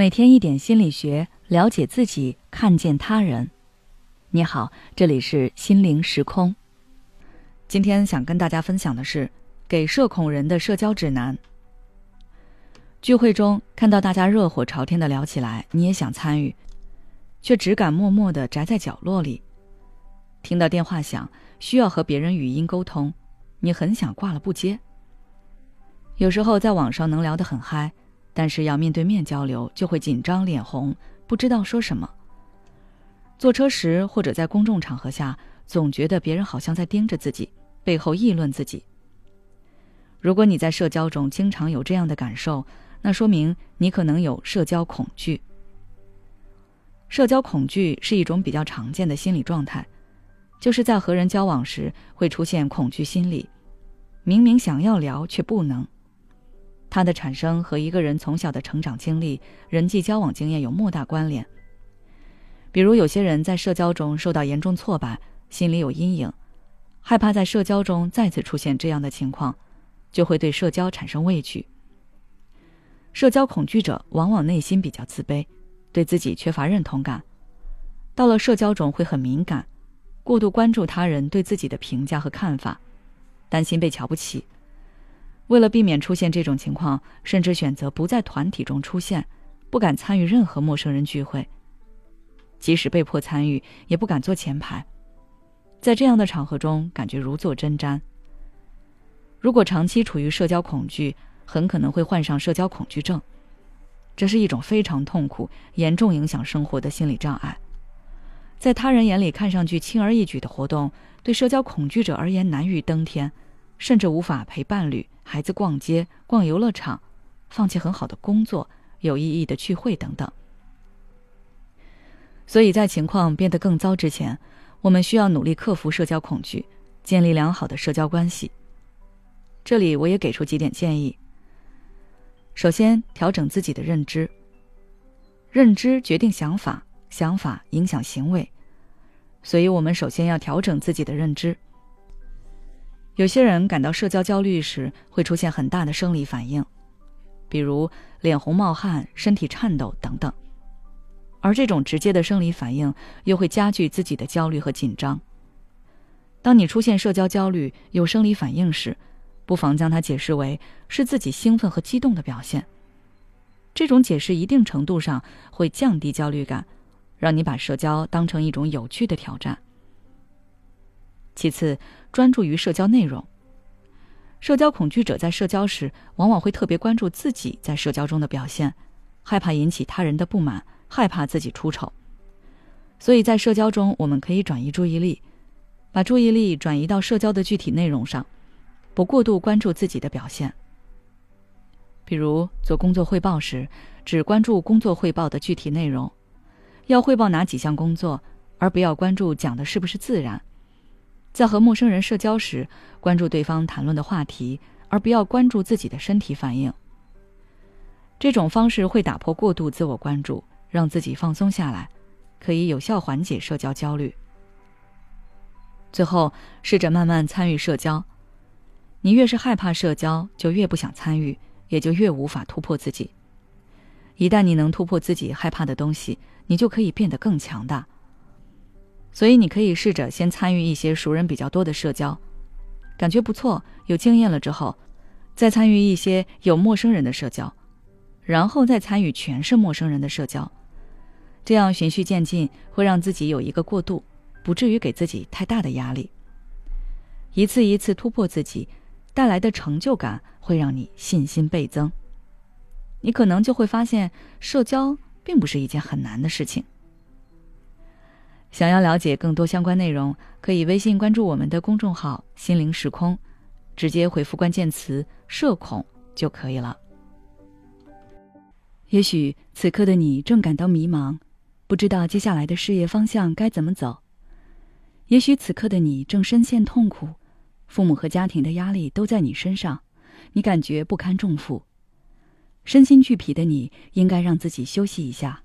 每天一点心理学，了解自己，看见他人。你好，这里是心灵时空。今天想跟大家分享的是给社恐人的社交指南。聚会中看到大家热火朝天的聊起来，你也想参与，却只敢默默的宅在角落里。听到电话响，需要和别人语音沟通，你很想挂了不接。有时候在网上能聊得很嗨。但是要面对面交流，就会紧张脸红，不知道说什么。坐车时或者在公众场合下，总觉得别人好像在盯着自己，背后议论自己。如果你在社交中经常有这样的感受，那说明你可能有社交恐惧。社交恐惧是一种比较常见的心理状态，就是在和人交往时会出现恐惧心理，明明想要聊却不能。它的产生和一个人从小的成长经历、人际交往经验有莫大关联。比如，有些人在社交中受到严重挫败，心里有阴影，害怕在社交中再次出现这样的情况，就会对社交产生畏惧。社交恐惧者往往内心比较自卑，对自己缺乏认同感，到了社交中会很敏感，过度关注他人对自己的评价和看法，担心被瞧不起。为了避免出现这种情况，甚至选择不在团体中出现，不敢参与任何陌生人聚会。即使被迫参与，也不敢坐前排，在这样的场合中，感觉如坐针毡。如果长期处于社交恐惧，很可能会患上社交恐惧症，这是一种非常痛苦、严重影响生活的心理障碍。在他人眼里看上去轻而易举的活动，对社交恐惧者而言难于登天。甚至无法陪伴侣、孩子逛街、逛游乐场，放弃很好的工作、有意义的聚会等等。所以在情况变得更糟之前，我们需要努力克服社交恐惧，建立良好的社交关系。这里我也给出几点建议。首先，调整自己的认知。认知决定想法，想法影响行为，所以我们首先要调整自己的认知。有些人感到社交焦虑时会出现很大的生理反应，比如脸红、冒汗、身体颤抖等等，而这种直接的生理反应又会加剧自己的焦虑和紧张。当你出现社交焦虑、有生理反应时，不妨将它解释为是自己兴奋和激动的表现。这种解释一定程度上会降低焦虑感，让你把社交当成一种有趣的挑战。其次，专注于社交内容。社交恐惧者在社交时，往往会特别关注自己在社交中的表现，害怕引起他人的不满，害怕自己出丑。所以在社交中，我们可以转移注意力，把注意力转移到社交的具体内容上，不过度关注自己的表现。比如做工作汇报时，只关注工作汇报的具体内容，要汇报哪几项工作，而不要关注讲的是不是自然。在和陌生人社交时，关注对方谈论的话题，而不要关注自己的身体反应。这种方式会打破过度自我关注，让自己放松下来，可以有效缓解社交焦虑。最后，试着慢慢参与社交。你越是害怕社交，就越不想参与，也就越无法突破自己。一旦你能突破自己害怕的东西，你就可以变得更强大。所以，你可以试着先参与一些熟人比较多的社交，感觉不错、有经验了之后，再参与一些有陌生人的社交，然后再参与全是陌生人的社交，这样循序渐进，会让自己有一个过渡，不至于给自己太大的压力。一次一次突破自己，带来的成就感会让你信心倍增。你可能就会发现，社交并不是一件很难的事情。想要了解更多相关内容，可以微信关注我们的公众号“心灵时空”，直接回复关键词“社恐”就可以了。也许此刻的你正感到迷茫，不知道接下来的事业方向该怎么走；也许此刻的你正深陷痛苦，父母和家庭的压力都在你身上，你感觉不堪重负，身心俱疲的你，应该让自己休息一下。